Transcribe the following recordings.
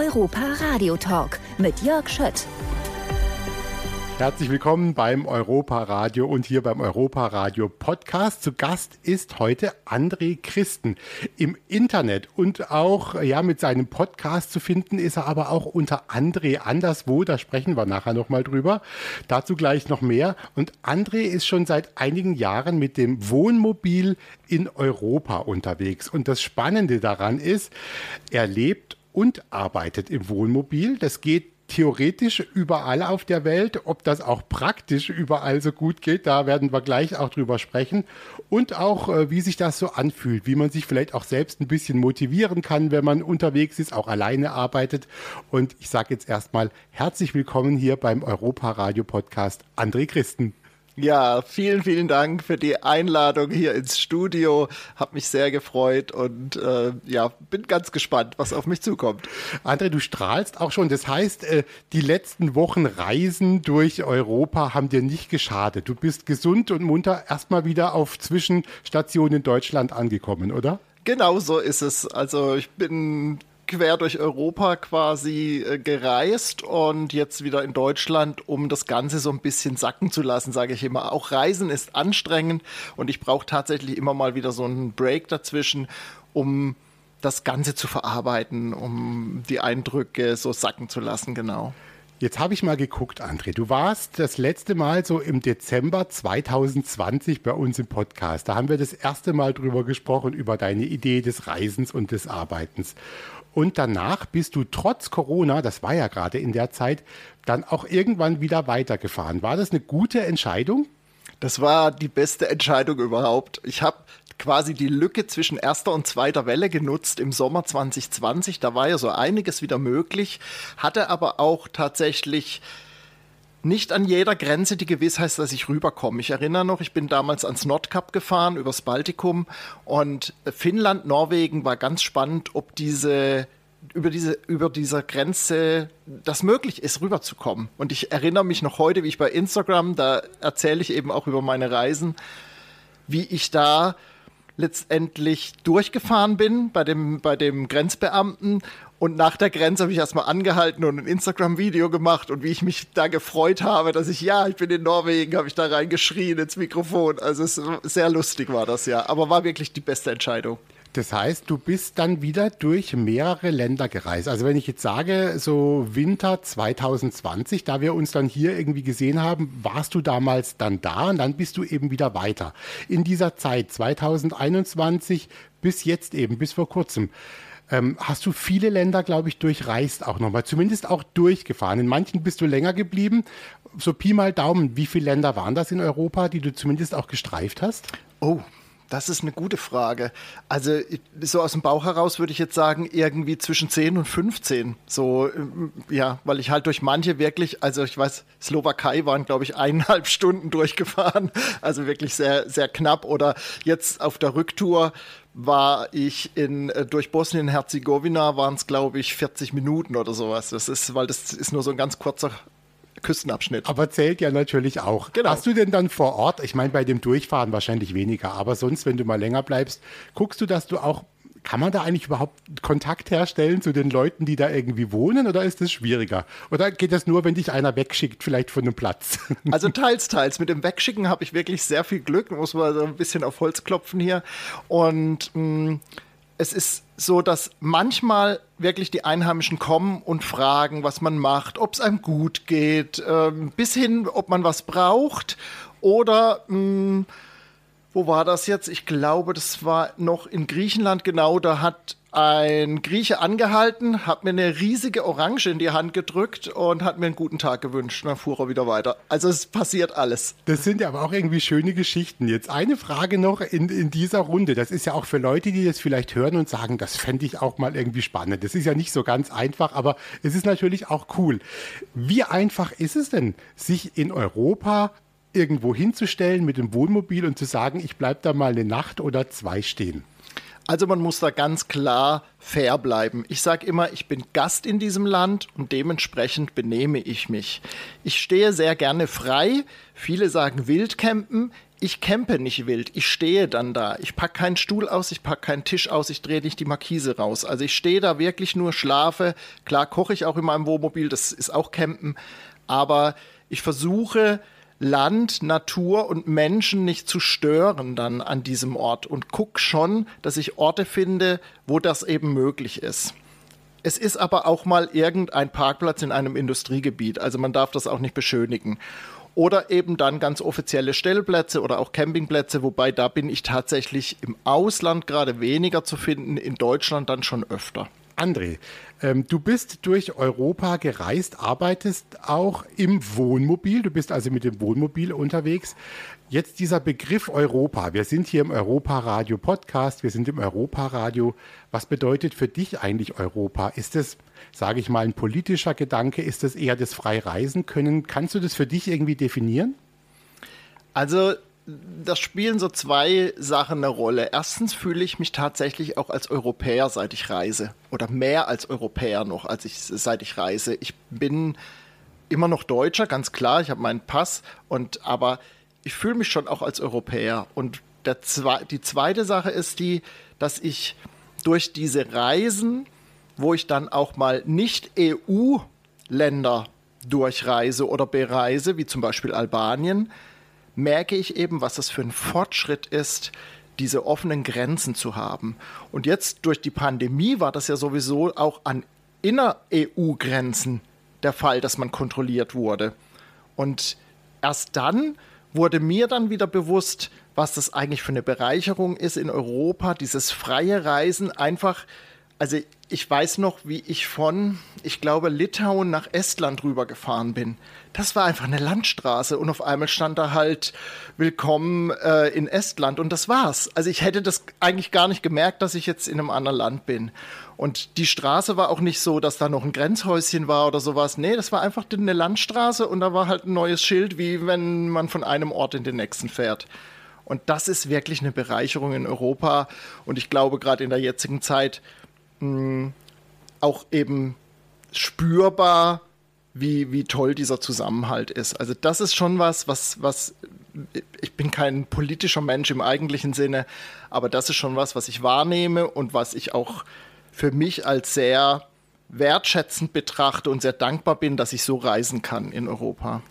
Europa Radio Talk mit Jörg Schött. Herzlich willkommen beim Europa Radio und hier beim Europa Radio Podcast. Zu Gast ist heute André Christen. Im Internet und auch ja mit seinem Podcast zu finden ist er aber auch unter André anderswo. Da sprechen wir nachher noch mal drüber. Dazu gleich noch mehr. Und André ist schon seit einigen Jahren mit dem Wohnmobil in Europa unterwegs. Und das Spannende daran ist, er lebt und arbeitet im Wohnmobil. Das geht theoretisch überall auf der Welt. Ob das auch praktisch überall so gut geht, da werden wir gleich auch drüber sprechen. Und auch, äh, wie sich das so anfühlt, wie man sich vielleicht auch selbst ein bisschen motivieren kann, wenn man unterwegs ist, auch alleine arbeitet. Und ich sage jetzt erstmal herzlich willkommen hier beim Europa Radio Podcast André Christen. Ja, vielen, vielen Dank für die Einladung hier ins Studio. Hab mich sehr gefreut und äh, ja, bin ganz gespannt, was auf mich zukommt. André, du strahlst auch schon. Das heißt, äh, die letzten Wochen Reisen durch Europa haben dir nicht geschadet. Du bist gesund und munter erstmal wieder auf Zwischenstationen in Deutschland angekommen, oder? Genau so ist es. Also ich bin quer durch Europa quasi äh, gereist und jetzt wieder in Deutschland, um das Ganze so ein bisschen sacken zu lassen, sage ich immer. Auch Reisen ist anstrengend und ich brauche tatsächlich immer mal wieder so einen Break dazwischen, um das Ganze zu verarbeiten, um die Eindrücke so sacken zu lassen, genau. Jetzt habe ich mal geguckt, André. Du warst das letzte Mal so im Dezember 2020 bei uns im Podcast. Da haben wir das erste Mal drüber gesprochen, über deine Idee des Reisens und des Arbeitens. Und danach bist du trotz Corona, das war ja gerade in der Zeit, dann auch irgendwann wieder weitergefahren. War das eine gute Entscheidung? Das war die beste Entscheidung überhaupt. Ich habe quasi die Lücke zwischen erster und zweiter Welle genutzt im Sommer 2020. Da war ja so einiges wieder möglich, hatte aber auch tatsächlich nicht an jeder Grenze die Gewissheit, dass ich rüberkomme. Ich erinnere noch, ich bin damals ans Nordkap gefahren, übers Baltikum und Finnland, Norwegen war ganz spannend, ob diese über diese über dieser Grenze das möglich ist rüberzukommen. Und ich erinnere mich noch heute, wie ich bei Instagram, da erzähle ich eben auch über meine Reisen, wie ich da letztendlich durchgefahren bin bei dem, bei dem Grenzbeamten. Und nach der Grenze habe ich erstmal angehalten und ein Instagram-Video gemacht und wie ich mich da gefreut habe, dass ich, ja, ich bin in Norwegen, habe ich da reingeschrien ins Mikrofon. Also es, sehr lustig war das ja, aber war wirklich die beste Entscheidung. Das heißt, du bist dann wieder durch mehrere Länder gereist. Also wenn ich jetzt sage, so Winter 2020, da wir uns dann hier irgendwie gesehen haben, warst du damals dann da und dann bist du eben wieder weiter. In dieser Zeit 2021 bis jetzt eben, bis vor kurzem. Ähm, hast du viele Länder, glaube ich, durchreist auch nochmal, zumindest auch durchgefahren. In manchen bist du länger geblieben. So Pi mal Daumen, wie viele Länder waren das in Europa, die du zumindest auch gestreift hast? Oh, das ist eine gute Frage. Also so aus dem Bauch heraus würde ich jetzt sagen, irgendwie zwischen 10 und 15. So, ähm, ja, weil ich halt durch manche wirklich, also ich weiß, Slowakei waren, glaube ich, eineinhalb Stunden durchgefahren. Also wirklich sehr, sehr knapp. Oder jetzt auf der Rücktour war ich in, äh, durch Bosnien-Herzegowina waren es, glaube ich, 40 Minuten oder sowas. Das ist, weil das ist nur so ein ganz kurzer Küstenabschnitt. Aber zählt ja natürlich auch. Genau. Hast du denn dann vor Ort, ich meine bei dem Durchfahren wahrscheinlich weniger, aber sonst, wenn du mal länger bleibst, guckst du, dass du auch kann man da eigentlich überhaupt Kontakt herstellen zu den Leuten, die da irgendwie wohnen oder ist das schwieriger? Oder geht das nur, wenn dich einer wegschickt, vielleicht von einem Platz? Also teils, teils. Mit dem Wegschicken habe ich wirklich sehr viel Glück, muss man so ein bisschen auf Holz klopfen hier. Und mh, mm, es ist so, dass manchmal wirklich die Einheimischen kommen und fragen, was man macht, ob es einem gut geht, ähm, bis hin, ob man was braucht oder mh, hm, wo war das jetzt? Ich glaube, das war noch in Griechenland genau. Da hat ein Grieche angehalten, hat mir eine riesige Orange in die Hand gedrückt und hat mir einen guten Tag gewünscht. dann fuhr er wieder weiter. Also es passiert alles. Das sind ja aber auch irgendwie schöne Geschichten. Jetzt eine Frage noch in, in dieser Runde. Das ist ja auch für Leute, die das vielleicht hören und sagen, das fände ich auch mal irgendwie spannend. Das ist ja nicht so ganz einfach, aber es ist natürlich auch cool. Wie einfach ist es denn, sich in Europa irgendwo hinzustellen mit dem Wohnmobil und zu sagen, ich bleibe da mal eine Nacht oder zwei stehen? Also man muss da ganz klar fair bleiben. Ich sage immer, ich bin Gast in diesem Land und dementsprechend benehme ich mich. Ich stehe sehr gerne frei. Viele sagen Wildcampen. ich campe nicht wild, ich stehe dann da. Ich packe keinen Stuhl aus, ich packe keinen Tisch aus, ich drehe nicht die Markise raus. Also ich stehe da wirklich nur, schlafe. Klar koche ich auch in meinem Wohnmobil, das ist auch Campen. Aber ich versuche Land, Natur und Menschen nicht zu stören dann an diesem Ort und gucke schon, dass ich Orte finde, wo das eben möglich ist. Es ist aber auch mal irgendein Parkplatz in einem Industriegebiet, also man darf das auch nicht beschönigen oder eben dann ganz offizielle Stellplätze oder auch Campingplätze, wobei da bin ich tatsächlich im Ausland gerade weniger zu finden, in Deutschland dann schon öfter. André, ähm, du bist durch Europa gereist, arbeitest auch im Wohnmobil. Du bist also mit dem Wohnmobil unterwegs. Jetzt dieser Begriff Europa. Wir sind hier im Europa-Radio Podcast, wir sind im Europa-Radio. Was bedeutet für dich eigentlich Europa? Ist es, sage ich mal, ein politischer Gedanke? Ist es eher das frei reisen können? Kannst du das für dich irgendwie definieren? Also das spielen so zwei Sachen eine Rolle. Erstens fühle ich mich tatsächlich auch als Europäer, seit ich reise. Oder mehr als Europäer noch, als ich, seit ich reise. Ich bin immer noch Deutscher, ganz klar. Ich habe meinen Pass. Und aber ich fühle mich schon auch als Europäer. Und der die zweite Sache ist die, dass ich durch diese Reisen, wo ich dann auch mal nicht EU-Länder durchreise oder bereise, wie zum Beispiel Albanien, merke ich eben, was das für ein Fortschritt ist, diese offenen Grenzen zu haben. Und jetzt durch die Pandemie war das ja sowieso auch an inner-EU-Grenzen der Fall, dass man kontrolliert wurde. Und erst dann wurde mir dann wieder bewusst, was das eigentlich für eine Bereicherung ist in Europa, dieses freie Reisen einfach. Also ich weiß noch, wie ich von, ich glaube, Litauen nach Estland rübergefahren bin. Das war einfach eine Landstraße und auf einmal stand da halt Willkommen äh, in Estland und das war's. Also ich hätte das eigentlich gar nicht gemerkt, dass ich jetzt in einem anderen Land bin. Und die Straße war auch nicht so, dass da noch ein Grenzhäuschen war oder sowas. Nee, das war einfach eine Landstraße und da war halt ein neues Schild, wie wenn man von einem Ort in den nächsten fährt. Und das ist wirklich eine Bereicherung in Europa. Und ich glaube, gerade in der jetzigen Zeit auch eben spürbar, wie, wie toll dieser Zusammenhalt ist. Also das ist schon was, was, was, ich bin kein politischer Mensch im eigentlichen Sinne, aber das ist schon was, was ich wahrnehme und was ich auch für mich als sehr wertschätzend betrachte und sehr dankbar bin, dass ich so reisen kann in Europa.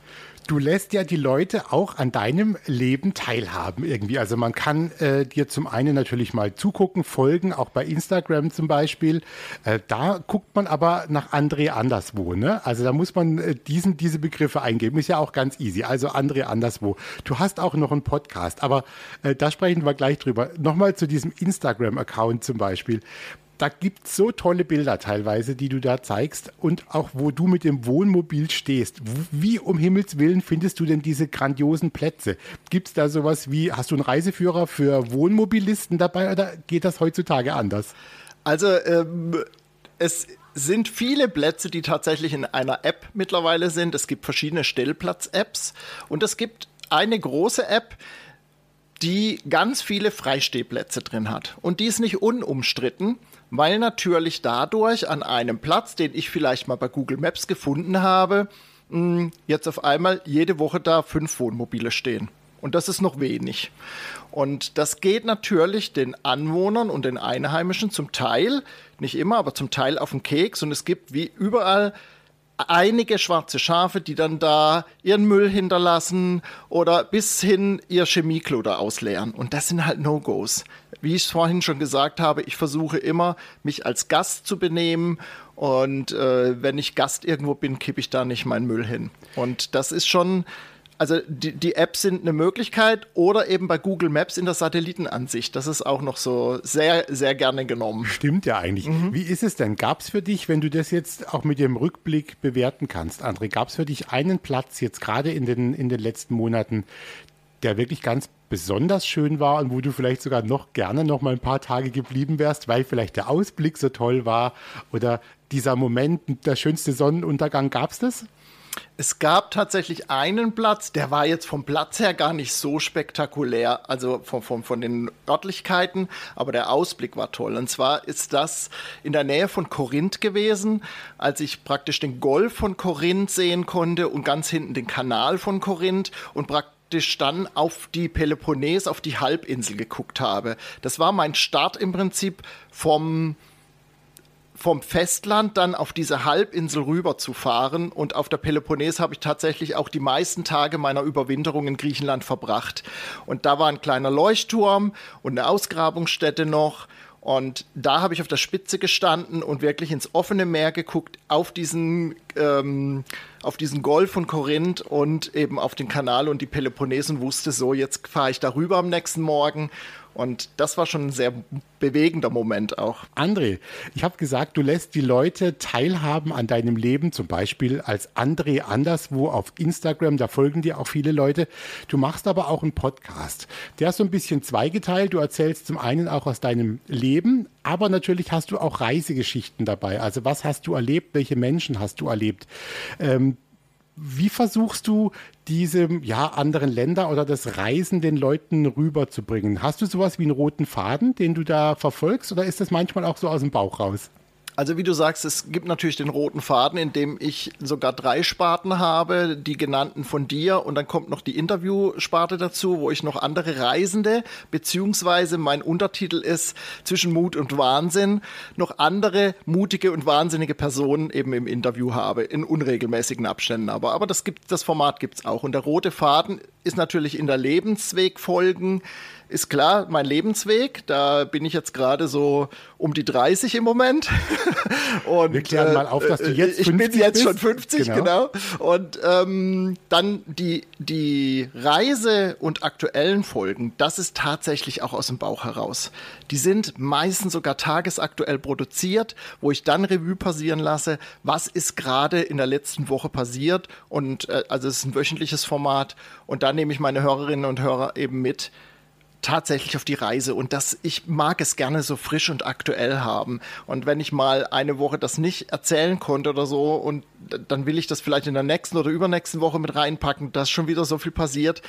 Du lässt ja die Leute auch an deinem Leben teilhaben irgendwie. Also man kann äh, dir zum einen natürlich mal zugucken, folgen, auch bei Instagram zum Beispiel. Äh, da guckt man aber nach André anderswo. Ne? Also da muss man äh, diesen, diese Begriffe eingeben. Ist ja auch ganz easy. Also André anderswo. Du hast auch noch einen Podcast, aber äh, da sprechen wir gleich drüber. Nochmal zu diesem Instagram-Account zum Beispiel da gibt es so tolle Bilder teilweise, die du da zeigst und auch wo du mit dem Wohnmobil stehst. Wie um Himmels Willen findest du denn diese grandiosen Plätze? Gibt es da sowas wie, hast du einen Reiseführer für Wohnmobilisten dabei oder geht das heutzutage anders? Also ähm, es sind viele Plätze, die tatsächlich in einer App mittlerweile sind. Es gibt verschiedene Stellplatz-Apps und es gibt eine große App, die ganz viele Freistehplätze drin hat. Und die ist nicht unumstritten weil natürlich dadurch an einem Platz, den ich vielleicht mal bei Google Maps gefunden habe, jetzt auf einmal jede Woche da fünf Wohnmobile stehen. Und das ist noch wenig. Und das geht natürlich den Anwohnern und den Einheimischen zum Teil, nicht immer, aber zum Teil auf den Keks. Und es gibt wie überall einige schwarze Schafe, die dann da ihren Müll hinterlassen oder bis hin ihr Chemieklo da ausleeren. Und das sind halt No-Gos. Wie ich es vorhin schon gesagt habe, ich versuche immer, mich als Gast zu benehmen. Und äh, wenn ich Gast irgendwo bin, kippe ich da nicht meinen Müll hin. Und das ist schon also die, die Apps sind eine Möglichkeit oder eben bei Google Maps in der Satellitenansicht. Das ist auch noch so sehr, sehr gerne genommen. Stimmt ja eigentlich. Mhm. Wie ist es denn? Gab es für dich, wenn du das jetzt auch mit dem Rückblick bewerten kannst, André, gab es für dich einen Platz jetzt gerade in den, in den letzten Monaten, der wirklich ganz besonders schön war und wo du vielleicht sogar noch gerne noch mal ein paar Tage geblieben wärst, weil vielleicht der Ausblick so toll war oder dieser Moment, der schönste Sonnenuntergang, gab es das? Es gab tatsächlich einen Platz, der war jetzt vom Platz her gar nicht so spektakulär, also von, von, von den Örtlichkeiten, aber der Ausblick war toll. Und zwar ist das in der Nähe von Korinth gewesen, als ich praktisch den Golf von Korinth sehen konnte und ganz hinten den Kanal von Korinth und praktisch praktisch dann auf die Peloponnes, auf die Halbinsel geguckt habe. Das war mein Start im Prinzip vom, vom Festland dann auf diese Halbinsel rüber zu fahren. Und auf der Peloponnes habe ich tatsächlich auch die meisten Tage meiner Überwinterung in Griechenland verbracht. Und da war ein kleiner Leuchtturm und eine Ausgrabungsstätte noch. Und da habe ich auf der Spitze gestanden und wirklich ins offene Meer geguckt, auf diesen, ähm, auf diesen Golf von Korinth und eben auf den Kanal und die Peloponnes und wusste so, jetzt fahre ich darüber am nächsten Morgen und das war schon ein sehr bewegender Moment auch. André, ich habe gesagt, du lässt die Leute teilhaben an deinem Leben, zum Beispiel als André anderswo auf Instagram, da folgen dir auch viele Leute. Du machst aber auch einen Podcast. Der ist so ein bisschen zweigeteilt. Du erzählst zum einen auch aus deinem Leben, aber natürlich hast du auch Reisegeschichten dabei. Also was hast du erlebt? Welche Menschen hast du erlebt? Ähm, wie versuchst du, diese ja, anderen Länder oder das Reisen den Leuten rüberzubringen? Hast du sowas wie einen roten Faden, den du da verfolgst, oder ist das manchmal auch so aus dem Bauch raus? Also wie du sagst, es gibt natürlich den roten Faden, in dem ich sogar drei Sparten habe, die genannten von dir und dann kommt noch die Interviewsparte dazu, wo ich noch andere Reisende, beziehungsweise mein Untertitel ist zwischen Mut und Wahnsinn, noch andere mutige und wahnsinnige Personen eben im Interview habe, in unregelmäßigen Abständen aber. Aber das, gibt, das Format gibt es auch. Und der rote Faden ist natürlich in der Lebenswegfolgen ist klar mein Lebensweg. Da bin ich jetzt gerade so um die 30 im Moment. Und, Wir klären äh, mal auf, dass du jetzt 50 Ich bin jetzt bist. schon 50, genau. genau. Und ähm, dann die, die Reise und aktuellen Folgen, das ist tatsächlich auch aus dem Bauch heraus. Die sind meistens sogar tagesaktuell produziert, wo ich dann Revue passieren lasse, was ist gerade in der letzten Woche passiert. Und äh, also es ist ein wöchentliches Format. Und da nehme ich meine Hörerinnen und Hörer eben mit tatsächlich auf die Reise und das ich mag es gerne so frisch und aktuell haben und wenn ich mal eine Woche das nicht erzählen konnte oder so und dann will ich das vielleicht in der nächsten oder übernächsten Woche mit reinpacken, dass schon wieder so viel passiert,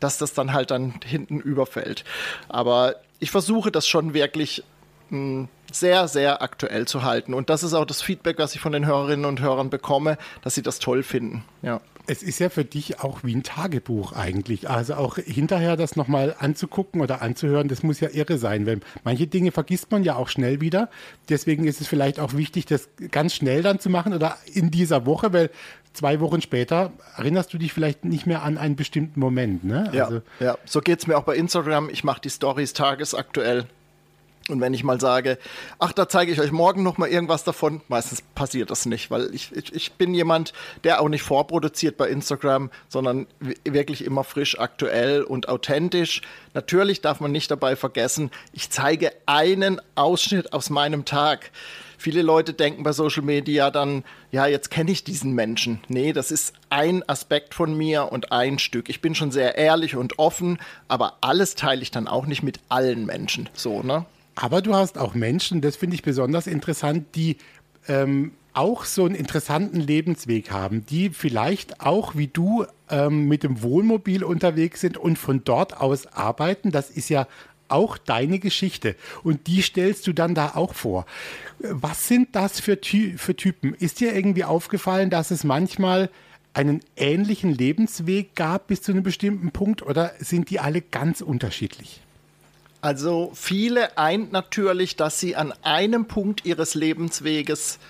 dass das dann halt dann hinten überfällt. Aber ich versuche das schon wirklich hm, sehr, sehr aktuell zu halten. Und das ist auch das Feedback, was ich von den Hörerinnen und Hörern bekomme, dass sie das toll finden. Ja. Es ist ja für dich auch wie ein Tagebuch eigentlich. Also auch hinterher das nochmal anzugucken oder anzuhören, das muss ja irre sein, weil manche Dinge vergisst man ja auch schnell wieder. Deswegen ist es vielleicht auch wichtig, das ganz schnell dann zu machen oder in dieser Woche, weil zwei Wochen später erinnerst du dich vielleicht nicht mehr an einen bestimmten Moment. Ne? Ja, also, ja, so geht es mir auch bei Instagram. Ich mache die Stories tagesaktuell. Und wenn ich mal sage, ach, da zeige ich euch morgen noch mal irgendwas davon, meistens passiert das nicht, weil ich, ich, ich bin jemand, der auch nicht vorproduziert bei Instagram, sondern wirklich immer frisch, aktuell und authentisch. Natürlich darf man nicht dabei vergessen, ich zeige einen Ausschnitt aus meinem Tag. Viele Leute denken bei Social Media dann, ja, jetzt kenne ich diesen Menschen. Nee, das ist ein Aspekt von mir und ein Stück. Ich bin schon sehr ehrlich und offen, aber alles teile ich dann auch nicht mit allen Menschen. So, ne? Aber du hast auch Menschen, das finde ich besonders interessant, die ähm, auch so einen interessanten Lebensweg haben, die vielleicht auch wie du ähm, mit dem Wohnmobil unterwegs sind und von dort aus arbeiten. Das ist ja auch deine Geschichte und die stellst du dann da auch vor. Was sind das für, Ty für Typen? Ist dir irgendwie aufgefallen, dass es manchmal einen ähnlichen Lebensweg gab bis zu einem bestimmten Punkt oder sind die alle ganz unterschiedlich? Also viele eint natürlich, dass sie an einem Punkt ihres Lebensweges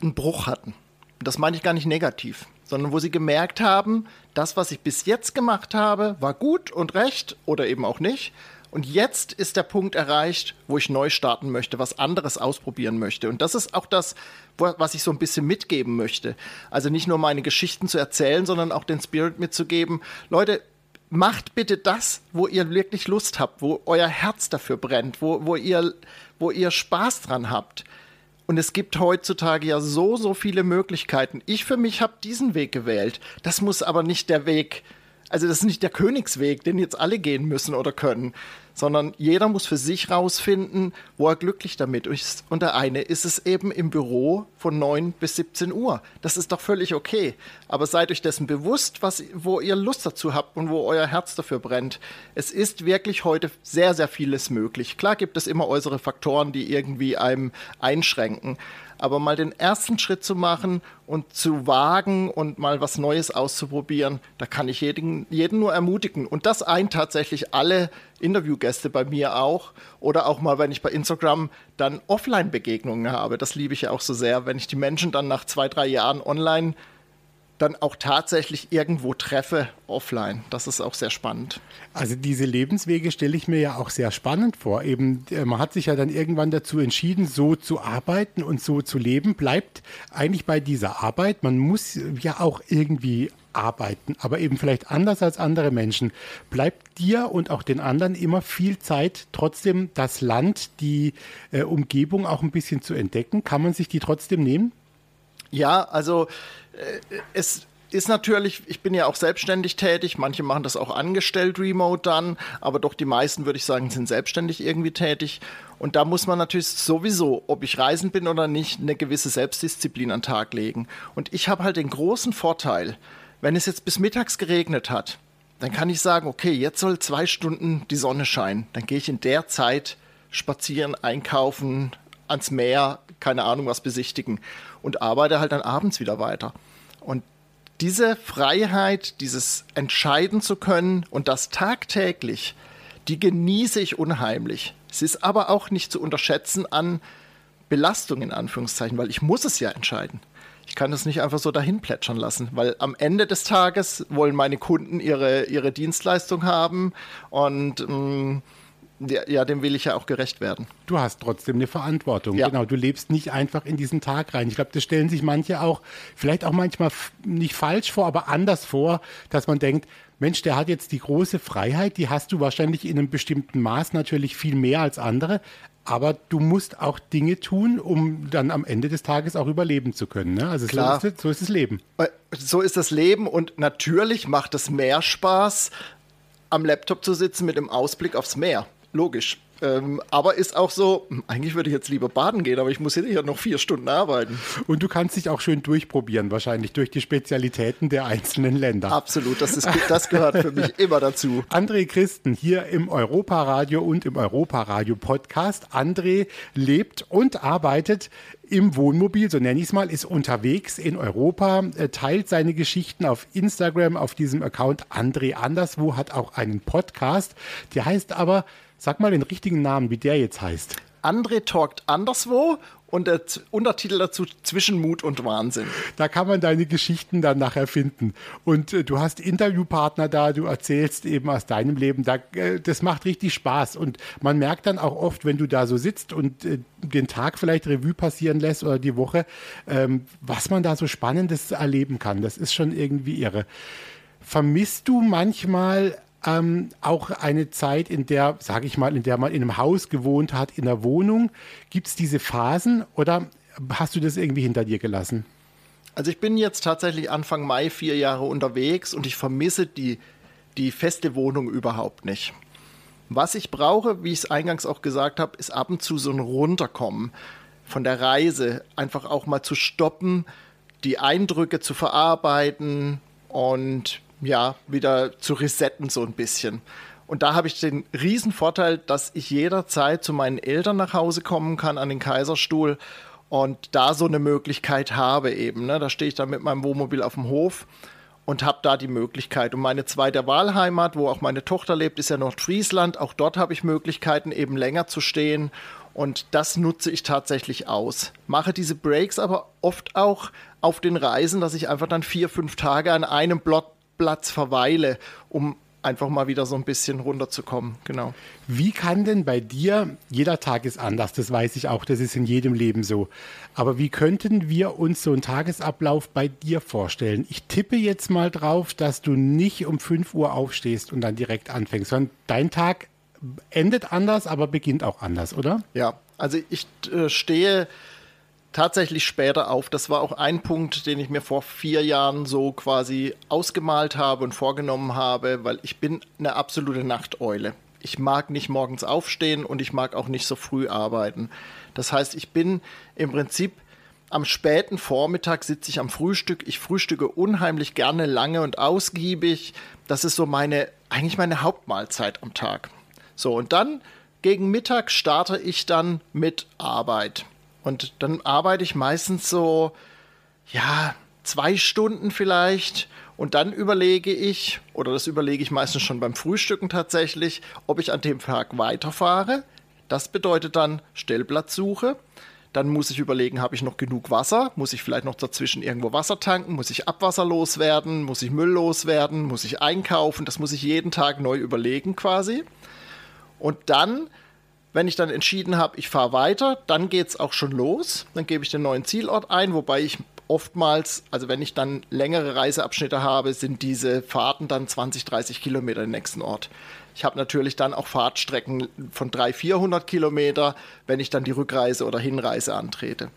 einen Bruch hatten. Das meine ich gar nicht negativ, sondern wo sie gemerkt haben, das, was ich bis jetzt gemacht habe, war gut und recht oder eben auch nicht. Und jetzt ist der Punkt erreicht, wo ich neu starten möchte, was anderes ausprobieren möchte. Und das ist auch das, was ich so ein bisschen mitgeben möchte. Also nicht nur meine Geschichten zu erzählen, sondern auch den Spirit mitzugeben. Leute, macht bitte das, wo ihr wirklich Lust habt, wo euer Herz dafür brennt, wo, wo, ihr, wo ihr Spaß dran habt. Und es gibt heutzutage ja so, so viele Möglichkeiten. Ich für mich habe diesen Weg gewählt. Das muss aber nicht der Weg, also das ist nicht der Königsweg, den jetzt alle gehen müssen oder können, sondern jeder muss für sich rausfinden, wo er glücklich damit ist. Und der eine ist es eben im Büro von 9 bis 17 Uhr. Das ist doch völlig okay. Aber seid euch dessen bewusst, was, wo ihr Lust dazu habt und wo euer Herz dafür brennt. Es ist wirklich heute sehr, sehr vieles möglich. Klar gibt es immer äußere Faktoren, die irgendwie einem einschränken. Aber mal den ersten Schritt zu machen und zu wagen und mal was Neues auszuprobieren, da kann ich jeden, jeden nur ermutigen. Und das eint tatsächlich alle Interviewgäste bei mir auch. Oder auch mal, wenn ich bei Instagram dann Offline-Begegnungen habe. Das liebe ich ja auch so sehr, wenn ich die Menschen dann nach zwei, drei Jahren online dann auch tatsächlich irgendwo treffe offline. Das ist auch sehr spannend. Also diese Lebenswege stelle ich mir ja auch sehr spannend vor. Eben, äh, man hat sich ja dann irgendwann dazu entschieden, so zu arbeiten und so zu leben. Bleibt eigentlich bei dieser Arbeit. Man muss ja auch irgendwie arbeiten, aber eben vielleicht anders als andere Menschen. Bleibt dir und auch den anderen immer viel Zeit, trotzdem das Land, die äh, Umgebung auch ein bisschen zu entdecken? Kann man sich die trotzdem nehmen? Ja, also es ist natürlich, ich bin ja auch selbstständig tätig, manche machen das auch angestellt remote dann, aber doch die meisten, würde ich sagen, sind selbstständig irgendwie tätig. Und da muss man natürlich sowieso, ob ich reisen bin oder nicht, eine gewisse Selbstdisziplin an den Tag legen. Und ich habe halt den großen Vorteil, wenn es jetzt bis mittags geregnet hat, dann kann ich sagen, okay, jetzt soll zwei Stunden die Sonne scheinen. Dann gehe ich in der Zeit spazieren, einkaufen, ans Meer, keine Ahnung was besichtigen und arbeite halt dann abends wieder weiter. Und diese Freiheit, dieses entscheiden zu können und das tagtäglich, die genieße ich unheimlich. Es ist aber auch nicht zu unterschätzen an Belastung in Anführungszeichen, weil ich muss es ja entscheiden. Ich kann es nicht einfach so dahin plätschern lassen, weil am Ende des Tages wollen meine Kunden ihre, ihre Dienstleistung haben und mh, mm, ja, dem will ich ja auch gerecht werden. Du hast trotzdem eine Verantwortung. Ja. Genau, du lebst nicht einfach in diesen Tag rein. Ich glaube, das stellen sich manche auch, vielleicht auch manchmal nicht falsch vor, aber anders vor, dass man denkt, Mensch, der hat jetzt die große Freiheit, die hast du wahrscheinlich in einem bestimmten Maß natürlich viel mehr als andere, aber du musst auch Dinge tun, um dann am Ende des Tages auch überleben zu können. Ne? Also Klar. So, ist, so ist das Leben. Äh, so ist das Leben und natürlich macht es mehr Spaß, am Laptop zu sitzen mit dem Ausblick aufs Meer logisch. Ähm, aber ist auch so, hm, eigentlich würde ich jetzt lieber baden gehen, aber ich muss hier noch vier Stunden arbeiten. Und du kannst dich auch schön durchprobieren, wahrscheinlich durch die Spezialitäten der einzelnen Länder. Absolut, das, ist, das gehört für mich immer dazu. André Christen hier im Europaradio und im Europaradio Podcast. André lebt und arbeitet im Wohnmobil, so nenne ich es mal, ist unterwegs in Europa, äh, teilt seine Geschichten auf Instagram, auf diesem Account André Anderswo, hat auch einen Podcast, der heißt aber Sag mal den richtigen Namen, wie der jetzt heißt. André talkt anderswo und der Untertitel dazu zwischen Mut und Wahnsinn. Da kann man deine Geschichten dann nachher finden. Und äh, du hast Interviewpartner da, du erzählst eben aus deinem Leben. Da, äh, das macht richtig Spaß. Und man merkt dann auch oft, wenn du da so sitzt und äh, den Tag vielleicht Revue passieren lässt oder die Woche, ähm, was man da so Spannendes erleben kann. Das ist schon irgendwie irre. Vermisst du manchmal ähm, auch eine Zeit, in der, sage ich mal, in der man in einem Haus gewohnt hat, in einer Wohnung. Gibt es diese Phasen oder hast du das irgendwie hinter dir gelassen? Also ich bin jetzt tatsächlich Anfang Mai vier Jahre unterwegs und ich vermisse die, die feste Wohnung überhaupt nicht. Was ich brauche, wie ich es eingangs auch gesagt habe, ist ab und zu so ein Runterkommen von der Reise, einfach auch mal zu stoppen, die Eindrücke zu verarbeiten und ja, wieder zu resetten so ein bisschen. Und da habe ich den riesen Vorteil, dass ich jederzeit zu meinen Eltern nach Hause kommen kann an den Kaiserstuhl und da so eine Möglichkeit habe eben. Ne? Da stehe ich dann mit meinem Wohnmobil auf dem Hof und habe da die Möglichkeit. Und meine zweite Wahlheimat, wo auch meine Tochter lebt, ist ja Nordfriesland. Auch dort habe ich Möglichkeiten, eben länger zu stehen. Und das nutze ich tatsächlich aus. Mache diese Breaks aber oft auch auf den Reisen, dass ich einfach dann vier, fünf Tage an einem Block Platz verweile, um einfach mal wieder so ein bisschen runterzukommen. Genau. Wie kann denn bei dir, jeder Tag ist anders, das weiß ich auch, das ist in jedem Leben so. Aber wie könnten wir uns so einen Tagesablauf bei dir vorstellen? Ich tippe jetzt mal drauf, dass du nicht um 5 Uhr aufstehst und dann direkt anfängst, sondern dein Tag endet anders, aber beginnt auch anders, oder? Ja, also ich äh, stehe tatsächlich später auf. Das war auch ein Punkt, den ich mir vor vier Jahren so quasi ausgemalt habe und vorgenommen habe, weil ich bin eine absolute Nachteule. Ich mag nicht morgens aufstehen und ich mag auch nicht so früh arbeiten. Das heißt, ich bin im Prinzip am späten Vormittag sitze ich am Frühstück. Ich frühstücke unheimlich gerne lange und ausgiebig. Das ist so meine, eigentlich meine Hauptmahlzeit am Tag. So, und dann gegen Mittag starte ich dann mit Arbeit. Und dann arbeite ich meistens so, ja, zwei Stunden vielleicht. Und dann überlege ich, oder das überlege ich meistens schon beim Frühstücken tatsächlich, ob ich an dem Tag weiterfahre. Das bedeutet dann Stellplatzsuche. Dann muss ich überlegen, habe ich noch genug Wasser? Muss ich vielleicht noch dazwischen irgendwo Wasser tanken? Muss ich Abwasser loswerden? Muss ich Müll loswerden? Muss ich einkaufen? Das muss ich jeden Tag neu überlegen quasi. Und dann, wenn ich dann entschieden habe, ich fahre weiter, dann geht es auch schon los. Dann gebe ich den neuen Zielort ein, wobei ich oftmals, also wenn ich dann längere Reiseabschnitte habe, sind diese Fahrten dann 20, 30 Kilometer im nächsten Ort. Ich habe natürlich dann auch Fahrtstrecken von 300, 400 Kilometer, wenn ich dann die Rückreise oder Hinreise antrete.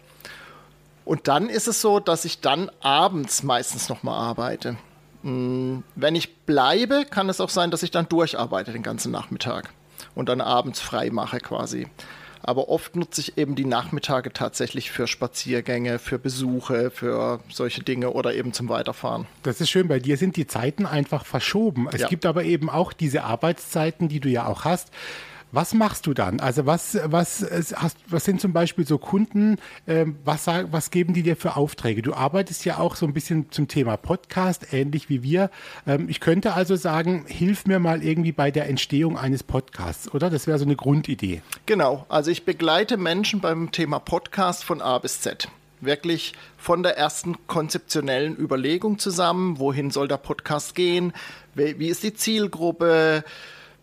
Und dann ist es so, dass ich dann abends meistens nochmal arbeite. Hm, wenn ich bleibe, kann es auch sein, dass ich dann durcharbeite den ganzen Nachmittag und dann abends frei mache quasi. Aber oft nutze ich eben die Nachmittage tatsächlich für Spaziergänge, für Besuche, für solche Dinge oder eben zum Weiterfahren. Das ist schön, bei dir sind die Zeiten einfach verschoben. Es ja. gibt aber eben auch diese Arbeitszeiten, die du ja auch hast. Was machst du dann? Also was, was, hast, was sind zum Beispiel so Kunden, äh, was, was geben die dir für Aufträge? Du arbeitest ja auch so ein bisschen zum Thema Podcast, ähnlich wie wir. Ähm, ich könnte also sagen, hilf mir mal irgendwie bei der Entstehung eines Podcasts, oder? Das wäre so eine Grundidee. Genau, also ich begleite Menschen beim Thema Podcast von A bis Z wirklich von der ersten konzeptionellen Überlegung zusammen, wohin soll der Podcast gehen, wie ist die Zielgruppe,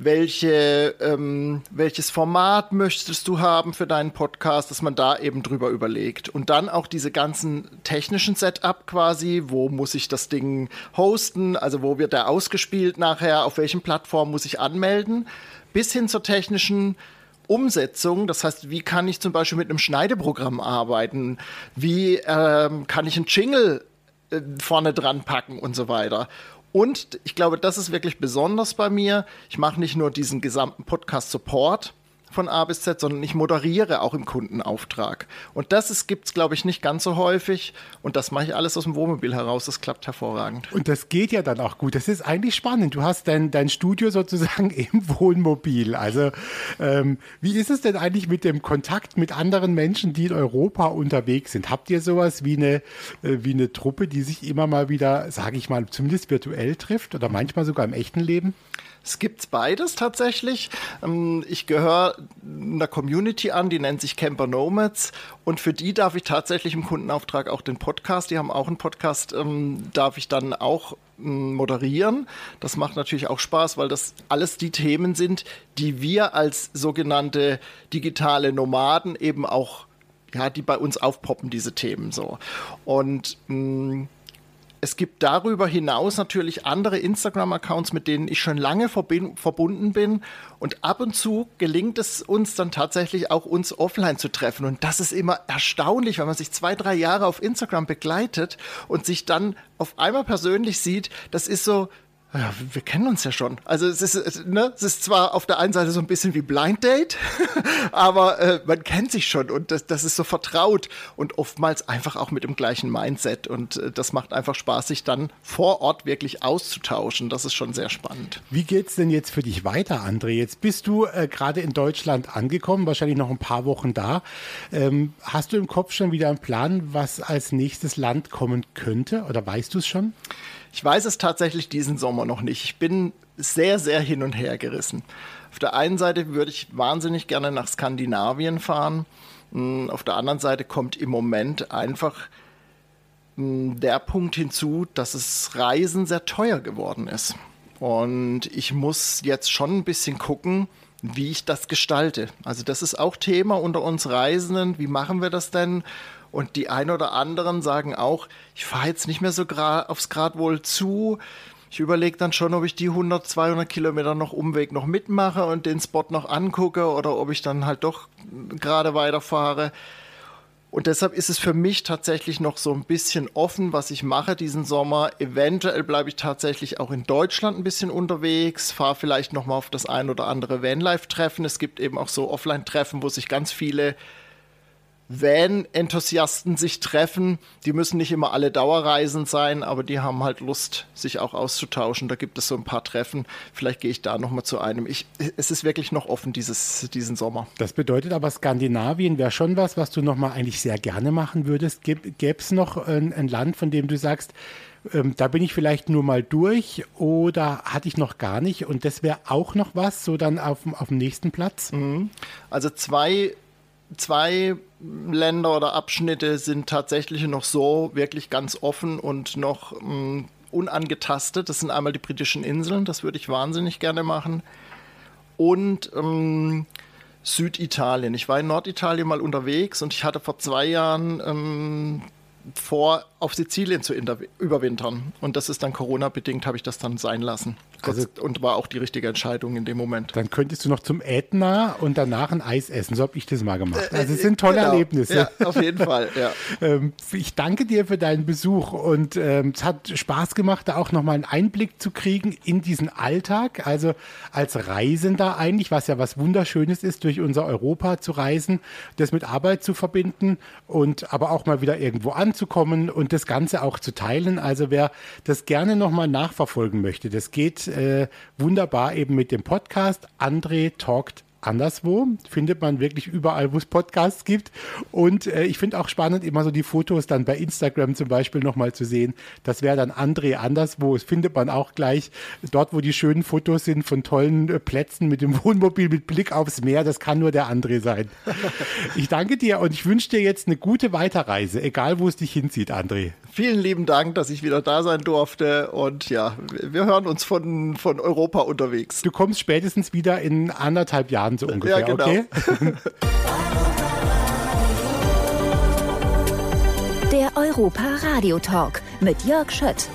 welche, ähm, welches Format möchtest du haben für deinen Podcast, dass man da eben drüber überlegt. Und dann auch diese ganzen technischen Setup quasi, wo muss ich das Ding hosten, also wo wird der ausgespielt nachher, auf welchen Plattformen muss ich anmelden, bis hin zur technischen Umsetzung, das heißt, wie kann ich zum Beispiel mit einem Schneideprogramm arbeiten, wie ähm, kann ich einen Jingle äh, vorne dran packen und so weiter. Und ich glaube, das ist wirklich besonders bei mir. Ich mache nicht nur diesen gesamten Podcast-Support, von A bis Z, sondern ich moderiere auch im Kundenauftrag. Und das gibt es, glaube ich, nicht ganz so häufig. Und das mache ich alles aus dem Wohnmobil heraus. Das klappt hervorragend. Und das geht ja dann auch gut. Das ist eigentlich spannend. Du hast dein, dein Studio sozusagen im Wohnmobil. Also ähm, wie ist es denn eigentlich mit dem Kontakt mit anderen Menschen, die in Europa unterwegs sind? Habt ihr sowas wie eine, äh, wie eine Truppe, die sich immer mal wieder, sage ich mal, zumindest virtuell trifft oder manchmal sogar im echten Leben? Es gibt beides tatsächlich. Ähm, ich gehöre einer Community an, die nennt sich Camper Nomads. Und für die darf ich tatsächlich im Kundenauftrag auch den Podcast, die haben auch einen Podcast, ähm, darf ich dann auch ähm, moderieren. Das macht natürlich auch Spaß, weil das alles die Themen sind, die wir als sogenannte digitale Nomaden eben auch, ja, die bei uns aufpoppen, diese Themen so. Und mh, es gibt darüber hinaus natürlich andere Instagram-Accounts, mit denen ich schon lange verbunden bin. Und ab und zu gelingt es uns dann tatsächlich auch, uns offline zu treffen. Und das ist immer erstaunlich, wenn man sich zwei, drei Jahre auf Instagram begleitet und sich dann auf einmal persönlich sieht. Das ist so, ja, wir kennen uns ja schon. Also es ist, ne, es ist zwar auf der einen Seite so ein bisschen wie Blind Date, aber äh, man kennt sich schon und das, das ist so vertraut und oftmals einfach auch mit dem gleichen Mindset und äh, das macht einfach Spaß, sich dann vor Ort wirklich auszutauschen. Das ist schon sehr spannend. Wie geht's denn jetzt für dich weiter, André? Jetzt bist du äh, gerade in Deutschland angekommen, wahrscheinlich noch ein paar Wochen da. Ähm, hast du im Kopf schon wieder einen Plan, was als nächstes Land kommen könnte oder weißt du es schon? Ich weiß es tatsächlich diesen Sommer noch nicht. Ich bin sehr, sehr hin und her gerissen. Auf der einen Seite würde ich wahnsinnig gerne nach Skandinavien fahren. Hm, auf der anderen Seite kommt im Moment einfach hm, der Punkt hinzu, dass es Reisen sehr teuer geworden ist. Und ich muss jetzt schon ein bisschen gucken, wie ich das gestalte. Also das ist auch Thema unter uns Reisenden. Wie machen wir das denn? Und die ein oder anderen sagen auch, ich fahre jetzt nicht mehr so aufs Gradwohl zu. Ich überlege dann schon, ob ich die 100, 200 Kilometer noch Umweg noch mitmache und den Spot noch angucke oder ob ich dann halt doch gerade weiterfahre. Und deshalb ist es für mich tatsächlich noch so ein bisschen offen, was ich mache diesen Sommer. Eventuell bleibe ich tatsächlich auch in Deutschland ein bisschen unterwegs, fahre vielleicht noch mal auf das ein oder andere Vanlife-Treffen. Es gibt eben auch so Offline-Treffen, wo sich ganz viele Van-Enthusiasten sich treffen. Die müssen nicht immer alle Dauerreisend sein, aber die haben halt Lust, sich auch auszutauschen. Da gibt es so ein paar Treffen. Vielleicht gehe ich da nochmal zu einem. Ich, es ist wirklich noch offen dieses, diesen Sommer. Das bedeutet aber, Skandinavien wäre schon was, was du nochmal eigentlich sehr gerne machen würdest. Gäbe es noch ein, ein Land, von dem du sagst, ähm, da bin ich vielleicht nur mal durch oder hatte ich noch gar nicht und das wäre auch noch was, so dann auf, auf dem nächsten Platz? Mhm. Also zwei, zwei Länder oder Abschnitte sind tatsächlich noch so wirklich ganz offen und noch mh, mm, unangetastet. Das sind einmal die britischen Inseln, das würde ich wahnsinnig gerne machen. Und ähm, Süditalien. Ich war in Norditalien mal unterwegs und ich hatte vor zwei Jahren ähm, vor, auf Sizilien zu überwintern. Und das ist dann Corona-bedingt, habe ich das dann sein lassen. Also, und war auch die richtige Entscheidung in dem Moment. Dann könntest du noch zum Ätna und danach ein Eis essen. So habe ich das mal gemacht. Also es sind tolle genau. Erlebnisse. Ja, auf jeden Fall. Ja. Ähm, ich danke dir für deinen Besuch und ähm, es hat Spaß gemacht, da auch nochmal einen Einblick zu kriegen in diesen Alltag. Also als Reisender eigentlich, was ja was Wunderschönes ist, durch unser Europa zu reisen, das mit Arbeit zu verbinden und aber auch mal wieder irgendwo anzukommen das Ganze auch zu teilen. Also wer das gerne nochmal nachverfolgen möchte, das geht äh, wunderbar eben mit dem Podcast. André talkt anderswo. Findet man wirklich überall, wo es Podcasts gibt. Und äh, ich finde auch spannend, immer so die Fotos dann bei Instagram zum Beispiel nochmal zu sehen. Das wäre dann André anderswo. Das findet man auch gleich dort, wo die schönen Fotos sind von tollen äh, Plätzen mit dem Wohnmobil mit Blick aufs Meer. Das kann nur der André sein. ich danke dir und ich wünsche dir jetzt eine gute Weiterreise, egal wo es dich hinzieht, André. Vielen lieben Dank, dass ich wieder da sein durfte. Und ja, wir hören uns von, von Europa unterwegs. Du kommst spätestens wieder in anderthalb Jahren so ungefähr, ja, genau. okay? Der Europa Radio Talk mit Jörg Schött.